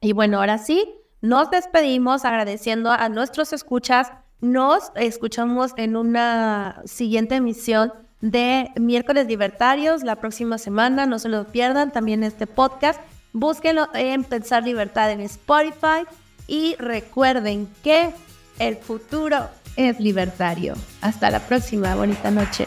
Y bueno, ahora sí, nos despedimos agradeciendo a nuestros escuchas. Nos escuchamos en una siguiente emisión de Miércoles Libertarios la próxima semana. No se lo pierdan también este podcast. Búsquenlo en Pensar Libertad en Spotify y recuerden que el futuro es libertario. Hasta la próxima. Bonita noche.